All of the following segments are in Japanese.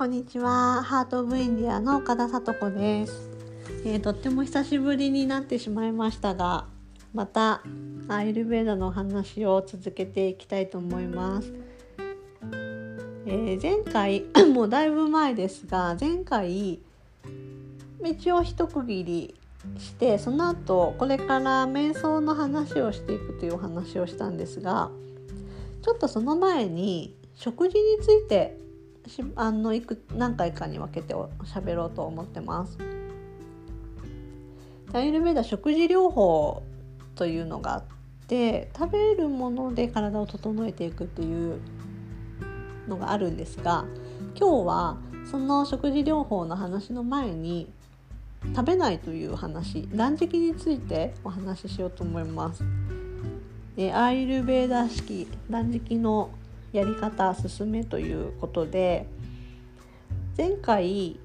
こんにちは、ハートオブインディアの岡田さと子です、えーとっても久しぶりになってしまいましたが、またアイルベーダの話を続けていきたいと思います。えー前回 もうだいぶ前ですが、前回一応一区切りしてその後これから瞑想の話をしていくというお話をしたんですがちょっとその前に食事についてあのいく何回かに分けてお喋ろうと思ってます。アイルベーダ食事療法というのがあって食べるもので体を整えていくっていうのがあるんですが今日はその食事療法の話の前に食べないという話断食についてお話ししようと思います。アイルベーダ式断食のやり方進めということで前回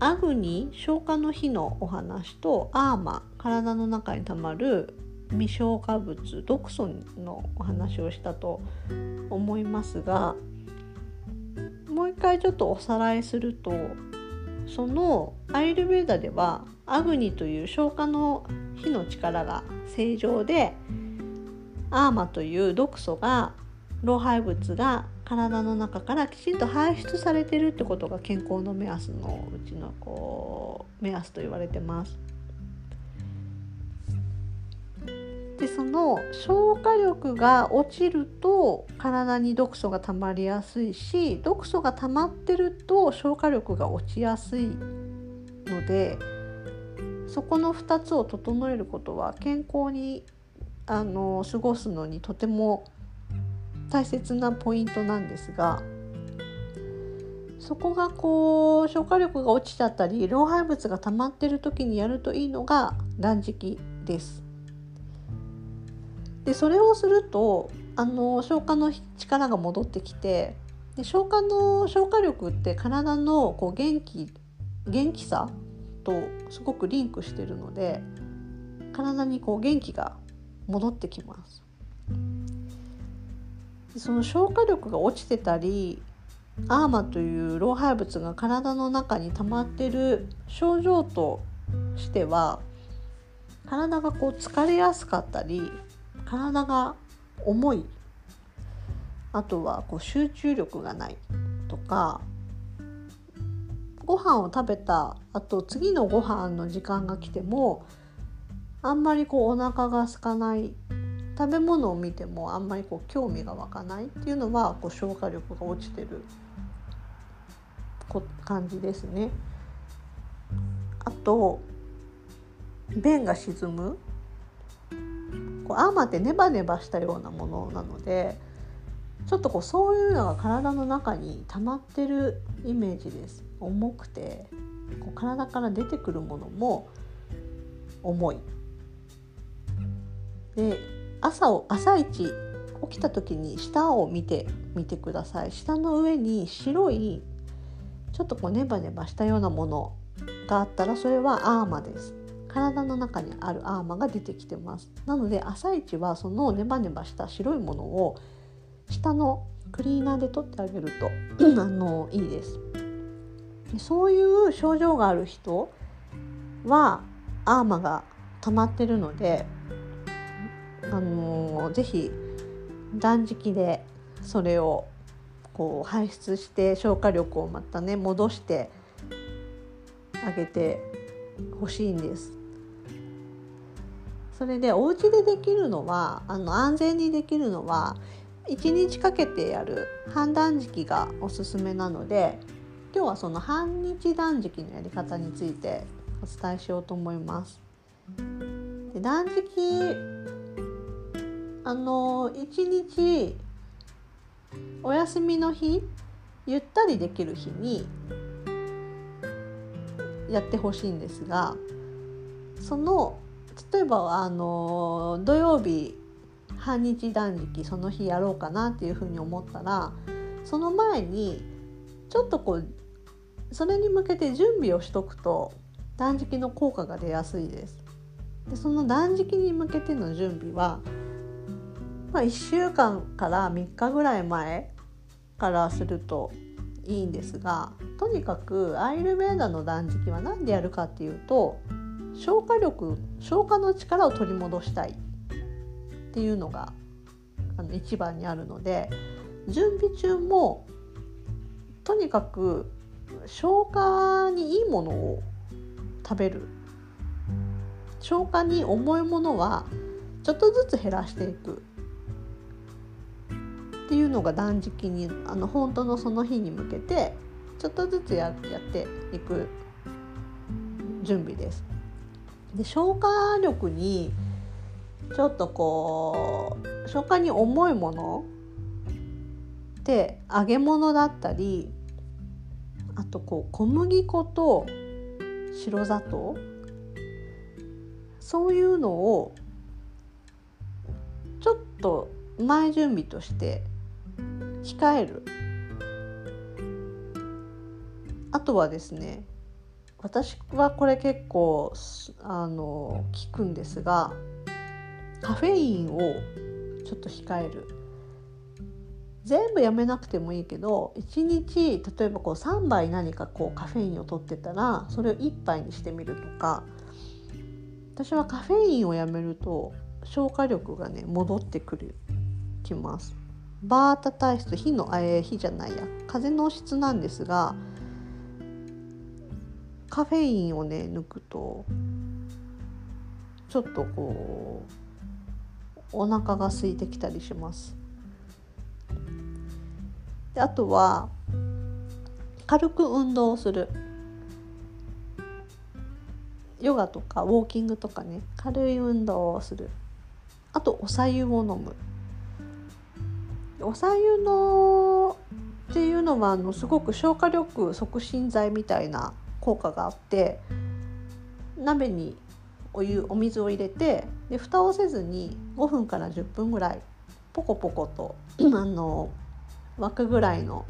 アグニ消化の日のお話とアーマ体の中にたまる未消化物毒素のお話をしたと思いますがもう一回ちょっとおさらいするとそのアイルベーダではアグニという消化の火の力が正常でアーマという毒素が老廃物が体の中からきちんと排出されてるってことが健康の目安のうちのこう目安と言われてます。でその消化力が落ちると体に毒素が溜まりやすいし毒素が溜まってると消化力が落ちやすいのでそこの2つを整えることは健康にあの過ごすのにとても大切なポイントなんですがそこがこう消化力が落ちちゃったり老廃物が溜まってる時にやるといいのが断食です。でそれをするとあの消化の力が戻ってきてで消化の消化力って体のこう元気元気さとすごくリンクしてるので体にこう元気が戻ってきます。その消化力が落ちてたりアーマという老廃物が体の中に溜まってる症状としては体がこう疲れやすかったり体が重い。あとはこう集中力がないとかご飯を食べたあと次のご飯の時間が来てもあんまりこうお腹が空かない食べ物を見てもあんまりこう興味が湧かないっていうのはこう消化力が落ちてる感じですね。あと便が沈む。こうアーマーってネバネバしたようなものなのでちょっとこうそういうのが体の中に溜まってるイメージです。重くてこう体から出てくるものも重い。で朝を朝一起きた時に下を見てみてください。下の上に白いちょっとこうネバネバしたようなものがあったらそれはアーマです。体の中にあるアーマが出てきてます。なので朝一はそのネバネバした白いものを下のクリーナーで取ってあげると あのいいです。そういう症状がある人はアーマが溜まってるのであのぜひ断食でそれをこう排出して消化力をまたね戻してあげてほしいんです。それでお家でできるのはあの安全にできるのは1日かけてやる半断食がおすすめなので今日はその半日断食のやり方についてお伝えしようと思います。で断食あの1日お休みの日ゆったりできる日にやってほしいんですがその例えばあの土曜日半日断食その日やろうかなっていうふうに思ったらその前にちょっとこうそれに向けて準備をしとくと断食の効果が出やすいです。でその断食に向けての準備は、まあ、1週間から3日ぐらい前からするといいんですがとにかくアイルベーダの断食は何でやるかっていうと消化力消化の力を取り戻したいっていうのがあの一番にあるので準備中もとにかく消化にいいものを食べる。消化に重いものはちょっとずつ減らしていく。っていうのが断食にあの本当のその日に向けてちょっとずつややっていく準備です。で消化力にちょっとこう消化に重いものって揚げ物だったりあとこう小麦粉と白砂糖そういうのをちょっと前準備として控える。あとはですね私はこれ結構あの効くんですがカフェインをちょっと控える。全部やめなくてもいいけど1日例えばこう3杯何かこうカフェインを取ってたらそれを1杯にしてみるとか私はカフェインをやめると消化力がね戻ってくるきます。バータ体質火のえー、火じゃないや。風の質なんですがカフェインをね抜くとちょっとこうお腹が空いてきたりします。であとは軽く運動をする。ヨガとかウォーキングとかね軽い運動をする。あとお白湯を飲む。お白湯のっていうのはあのすごく消化力促進剤みたいな効果があって鍋にお湯お水を入れてで蓋をせずに5分から10分ぐらいポコポコと あの沸くぐらいの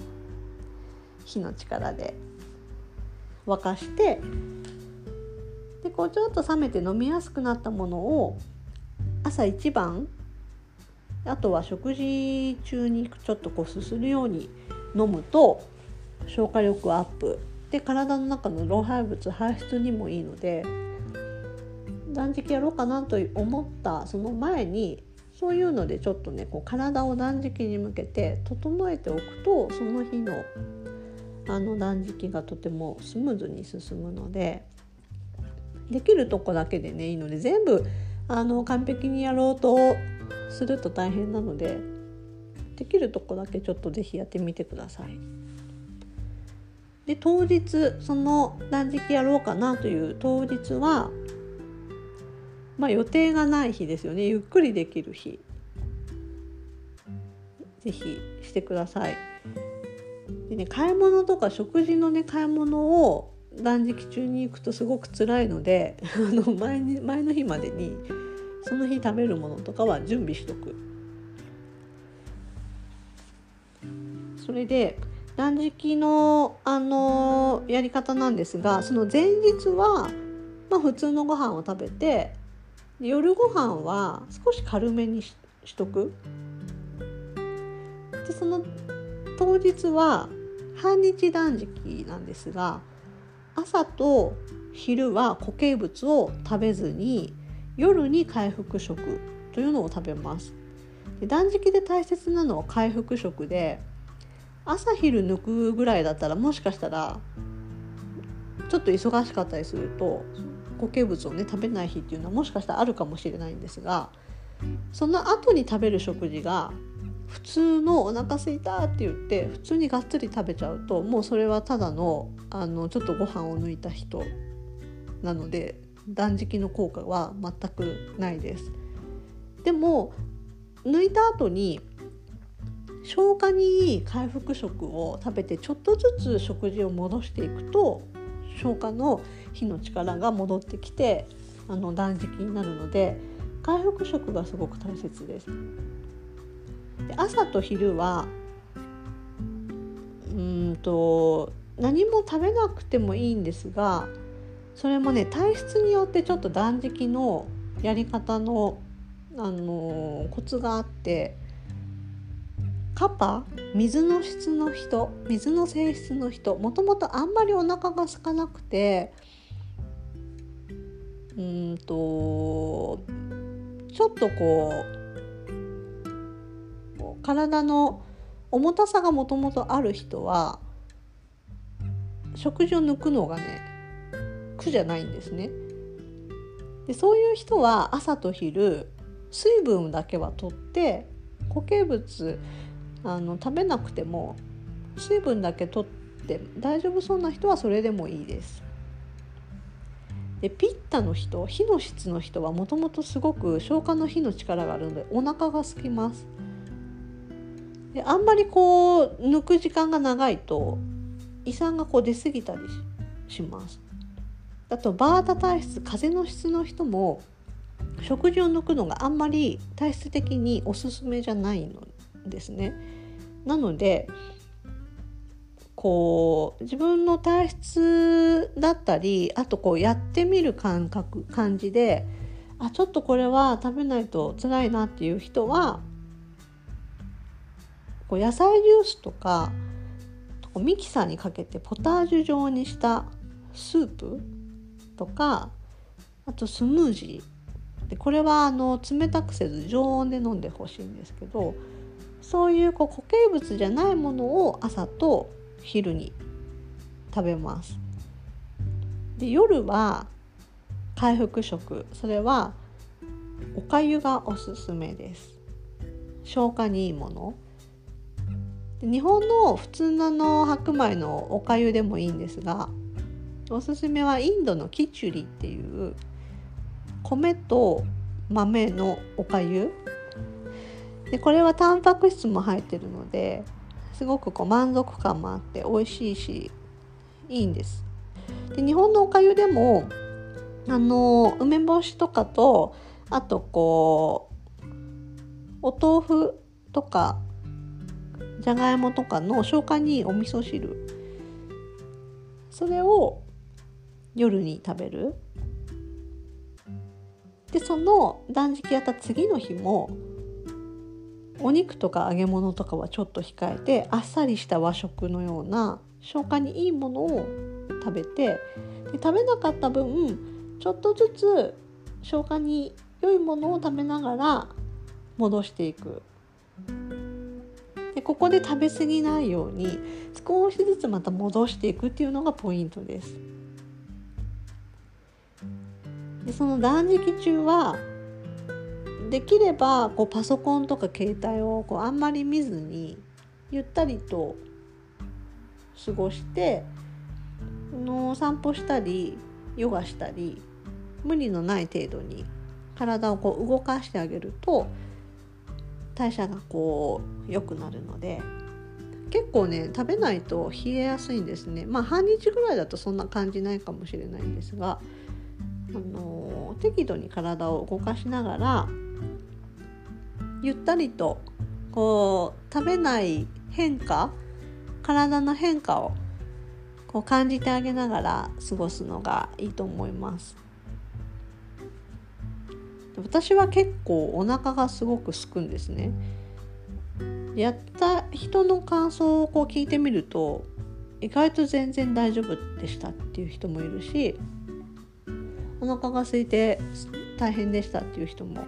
火の力で沸かしてでこうちょっと冷めて飲みやすくなったものを朝一番あとは食事中にちょっとこうすするように飲むと消化力アップで体の中の老廃物排出にもいいので断食やろうかなと思ったその前にそういうのでちょっとねこう体を断食に向けて整えておくとその日のあの断食がとてもスムーズに進むのでできるとこだけでねいいので全部あの完璧にやろうとすると大変なのでできるとこだけちょっと是非やってみてください。で当日その断食やろうかなという当日は、まあ、予定がない日ですよねゆっくりできる日是非してください。でね買い物とか食事のね買い物を断食中に行くとすごく辛いので あの前に前の日までにその日食べるものとかは準備しとく。それで断食のあのやり方なんですがその前日は、まあ、普通のご飯を食べて夜ご飯は少し軽めにしとく。でその当日は半日断食なんですが朝と昼は固形物を食べずに夜に回復食というのを食べます。で断食で大切なのは回復食で朝昼抜くぐらいだったらもしかしたらちょっと忙しかったりすると固形物をね食べない日っていうのはもしかしたらあるかもしれないんですがその後に食べる食事が普通のお腹すいたって言って普通にがっつり食べちゃうともうそれはただのあのちょっとご飯を抜いた人なので断食の効果は全くないです。でも抜いた後に消化にいい回復食を食べてちょっとずつ食事を戻していくと消化の火の力が戻ってきてあの断食になるので回復食がすごく大切です。で朝と昼はうんと何も食べなくてもいいんですがそれもね体質によってちょっと断食のやり方の、あのー、コツがあってカパ水の質の人水の性質の人もともとあんまりお腹が空かなくてうんとちょっとこう体の重たさがもともとある人は食事を抜くのがね苦じゃないんですね。でそういう人は朝と昼水分だけはとって固形物あの食べなくても水分だけとって大丈夫そうな人はそれでもいいです。でピッタの人火の質の人はもともとすごく消化の火の力があるのでお腹が空きます。であんまりこう抜く時間が長いと胃酸がこう出過ぎたりします。あとバータ体質風邪の質の人も食事を抜くのがあんまり体質的におすすめじゃないのですね。なのでこう自分の体質だったりあとこうやってみる感覚感じであちょっとこれは食べないと辛いなっていう人はこう野菜ジュースとかミキサーにかけてポタージュ状にしたスープとかあとスムージー。でこれはあの冷たくせず常温で飲んでほしいんですけどそういうこう固形物じゃないものを朝と昼に食べます。で夜は回復食。それはおかゆがおすすめです。消化にいいもの。日本の普通のの白米のおかゆでもいいんですがおすすめはインドのキチュリっていう米と豆のおかゆでこれはタンパク質も入ってるのですごくこう満足感もあって美味しいしいいんです。で日本のおかゆでもあの梅干しとかとあとこうお豆腐とかじゃがいもとかの消化にいいお味噌汁それを夜に食べるでその断食やった次の日もお肉とか揚げ物とかはちょっと控えてあっさりした和食のような消化にいいものを食べてで食べなかった分ちょっとずつ消化に良いものを食べながら戻していくでここで食べ過ぎないように少しずつまた戻していくっていうのがポイントです。でその断食中はできればこうパソコンとか携帯をこうあんまり見ずにゆったりと過ごしての散歩したりヨガしたり無理のない程度に体をこう動かしてあげると代謝がこう良くなるので結構ね食べないと冷えやすいんですね。まあ半日ぐらいだとそんな感じないかもしれないんですがあの適度に体を動かしながらゆったりとこう食べない変化体の変化をこう感じてあげながら過ごすのがいいと思います。私は結構お腹がすごくすくんですね。やった人の感想をこう聞いてみると意外と全然大丈夫でしたっていう人もいるしお腹が空いて大変でしたっていう人も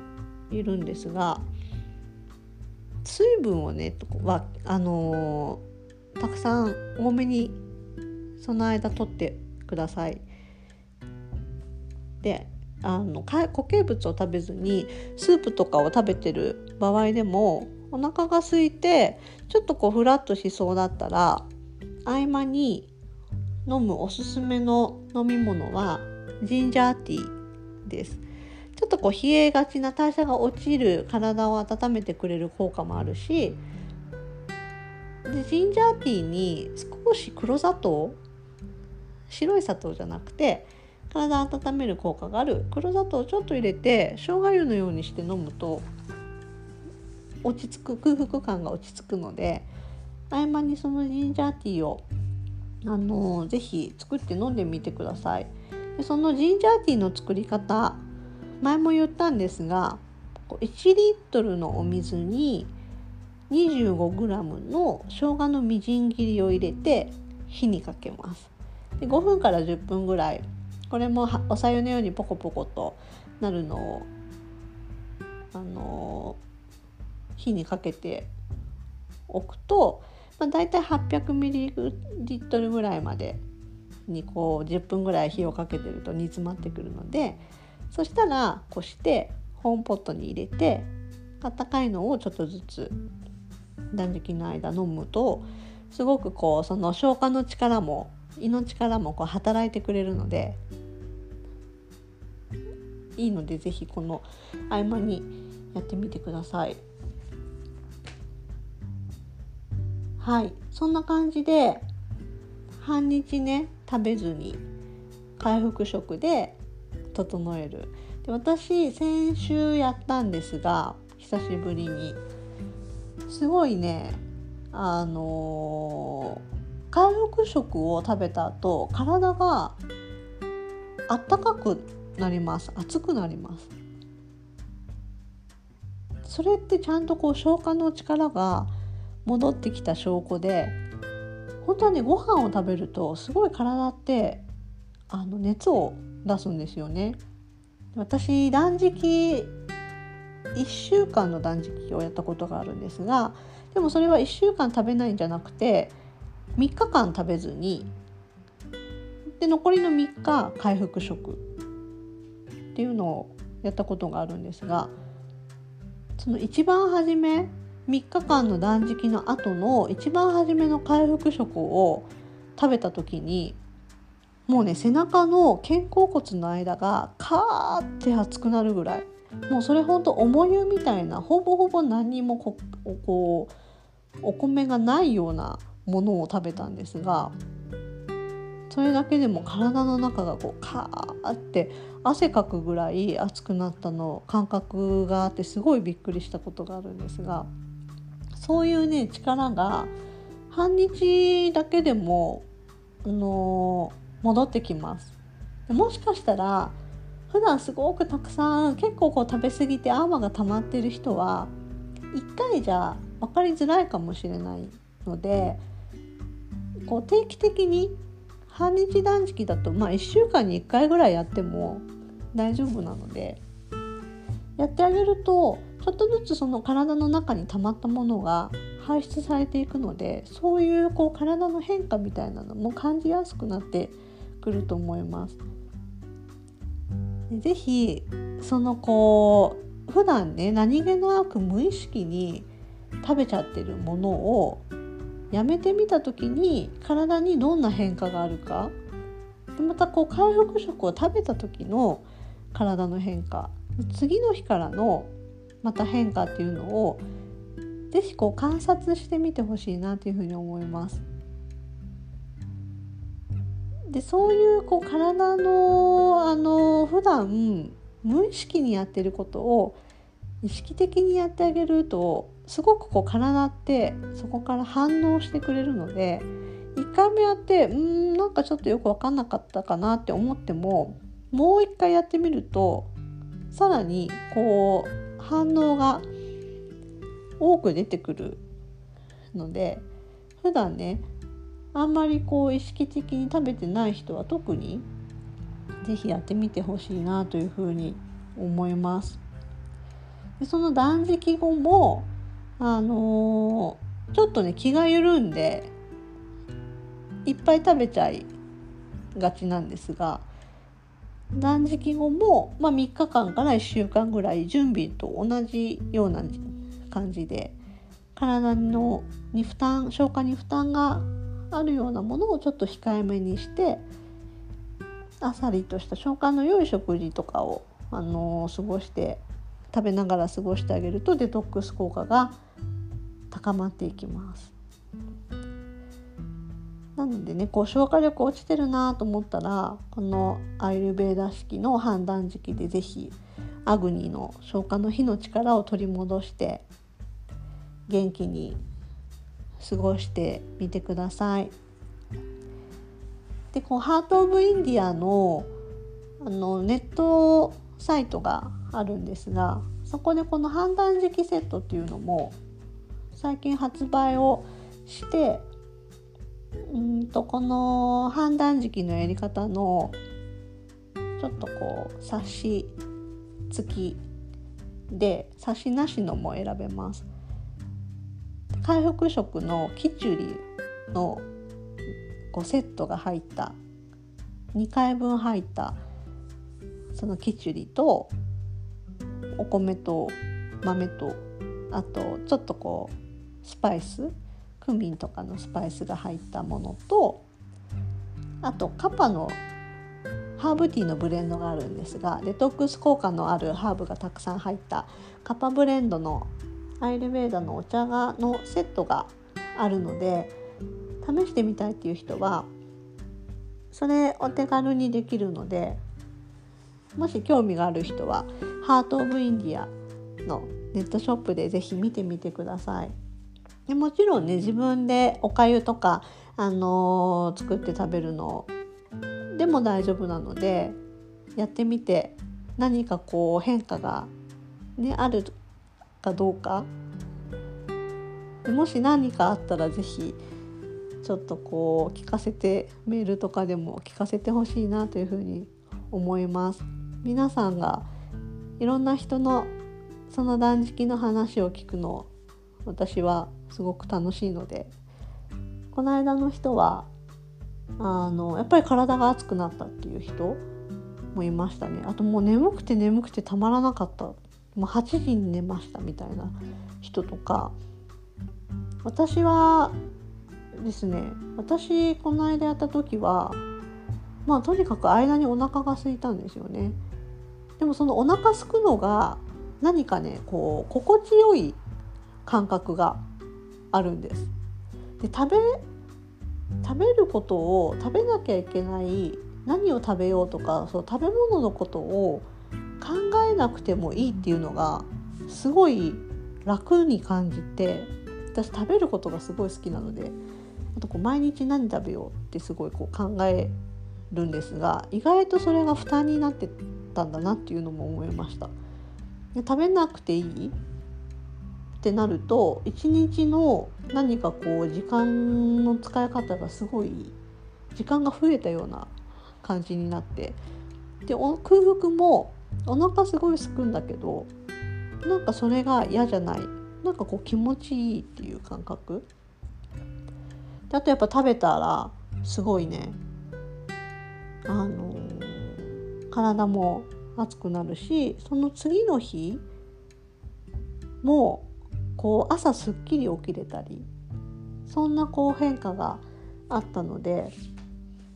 いるんですが水分をねはあのー、たくさん多めにその間取ってください。であの固形物を食べずにスープとかを食べてる場合でもお腹が空いてちょっとこうフラッとしそうだったら合間に飲むおすすめの飲み物はジンジャーティーです。ちょっとこう冷えがちな代謝が落ちる体を温めてくれる効果もあるしでジンジャーティーに少し黒砂糖白い砂糖じゃなくて体温める効果がある黒砂糖をちょっと入れて生姜湯のようにして飲むと落ち着く空腹感が落ち着くので合間にそのジンジャーティーをあのぜひ作って飲んでみてくださいでそのジンジャーティーの作り方前も言ったんですが1リットルのお水に 25g の生姜のみじん切りを入れて火にかけます。で5分から10分ぐらい。これもおさゆのようにポコポコとなるのをあの火にかけておくと、まあ、大体 800ml ぐらいまでにこう10分ぐらい火をかけてると煮詰まってくるのでそしたらこしてホームポットに入れてあったかいのをちょっとずつ断食の間飲むとすごくこうその消化の力も胃の力もこう働いてくれるのでいいので是非この合間にやってみてください。はいそんな感じで半日ね食べずに回復食で整える。で私先週やったんですが久しぶりに。すごいねあのー、回復食を食べた後体があったかくなります。熱くなります。それってちゃんとこう消化の力が戻ってきた証拠で本当はねご飯を食べるとすごい体ってあの熱を出すんですよね。私断食1週間の断食をやったことがあるんですがでもそれは1週間食べないんじゃなくて3日間食べずにで残りの3日回復食っていうのをやったことがあるんですがその一番初め3日間の断食の後の一番初めの回復食を食べた時にもうね背中の肩甲骨の間がカーって熱くなるぐらいもうそれほんと重湯みたいなほぼほぼ何にもここうお米がないようなものを食べたんですがそれだけでも体の中がこうカーって汗かくぐらい熱くなったの感覚があってすごいびっくりしたことがあるんですがそういうね力が半日だけでも、あの戻ってきます。もしかしたら普段すごくたくさん結構こう食べ過ぎて泡が溜まってる人は1回じゃ分かりづらいかもしれないのでこう定期的に半日断食だとまあ1週間に1回ぐらいやっても大丈夫なのでやってあげるとちょっとずつその体の中に溜まったものが排出されていくのでそういうこう体の変化みたいなのも感じやすくなってくると思います。ぜひそのこう普段ね何気なく無意識に食べちゃってるものをやめてみた時に体にどんな変化があるかでまたこう回復食を食べた時の体の変化次の日からのまた変化っていうのを是非こう観察してみてほしいなというふうに思います。でそういうこう体のあの普段無意識にやってることを意識的にやってあげるとすごくこう体ってそこから反応してくれるので1回目やってうんなんかちょっとよく分かんなかったかなって思ってももう一回やってみるとさらにこう反応が多く出てくるので普段ねあんまりこう意識的に食べてない人は特に是非やってみてほしいなというふうに思います。でその断食後もあのー、ちょっとね気が緩んでいっぱい食べちゃいがちなんですが断食後も、まあ、3日間から1週間ぐらい準備と同じような感じで体のに負担消化に負担があるようなものをちょっと控えめにしてあさりとした消化の良い食事とかを、あのー、過ごして食べながら過ごしてあげるとデトックス効果が高まっていきます。なのでねこう消化力落ちてるなと思ったらこのアイルベーダ式の判断時期で是非アグニーの消化の火の力を取り戻して元気に過ごしてみてください。でこうハート・オブ・インディアのあのネットサイトがあるんですがそこでこの判断時期セットっていうのも最近発売をしてうんとこの判断時期のやり方のちょっとこう冊子付きで冊子なしのも選べます。回復食のキチュリのこうセットが入った2回分入ったそのキチュリとお米と豆とあとちょっとこうスパイスクミンとかのスパイスが入ったものとあとカパのハーブティーのブレンドがあるんですがデトックス効果のあるハーブがたくさん入ったカパブレンドのアイルベーダのお茶がのセットがあるので試してみたいっていう人はそれお手軽にできるのでもし興味がある人はハート・オブ・インディアのネットショップで是非見てみてください。でもちろんね自分でおかゆとか、あのー、作って食べるのでも大丈夫なのでやってみて何かこう変化が、ね、あるかどうかもし何かあったら是非ちょっとこう聞かせてメールとかでも聞かせてほしいなというふうに思います。皆さんがいろんな人のその断食の話を聞くの私はすごく楽しいのでこの間の人はあのやっぱり体が熱くなったっていう人もいましたね。あともう眠くて眠くてたまらなかった。もう8時に寝ましたみたいな人とか私はですね私この間やった時はまあとにかく間にお腹が空いたんですよね。でもそのお腹すくのが何かねこう心地よい感覚があるんです。で食べ食べることを食べなきゃいけない何を食べようとかそう食べ物のことを考えなくてもいいっていうのがすごい楽に感じて私食べることがすごい好きなのであとこう毎日何食べようってすごいこう考えるんですが意外とそれが負担になってたんだなっていうのも思いました。で食べなくていいってなると一日の何かこう時間の使い方がすごい時間が増えたような感じになってで空腹もお腹すごいすくんだけどなんかそれが嫌じゃない。なんかこう気持ちいいっていう感覚。であとやっぱ食べたらすごいね。あのー、体も熱くなるしその次の日もこう朝すっきり起きれたりそんなこう変化があったので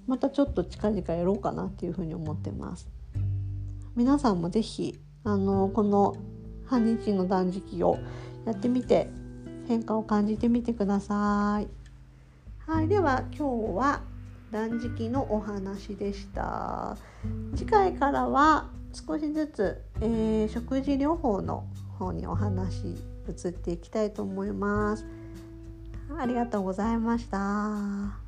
またちょっと近々やろうかなっていうふうに思ってます。皆さんも是非あのこの半日の断食をやってみて変化を感じてみてください。はいでは今日は断食のお話でした。次回からは少しずつ、えー、食事療法の方にお話移っていきたいと思います。ありがとうございました。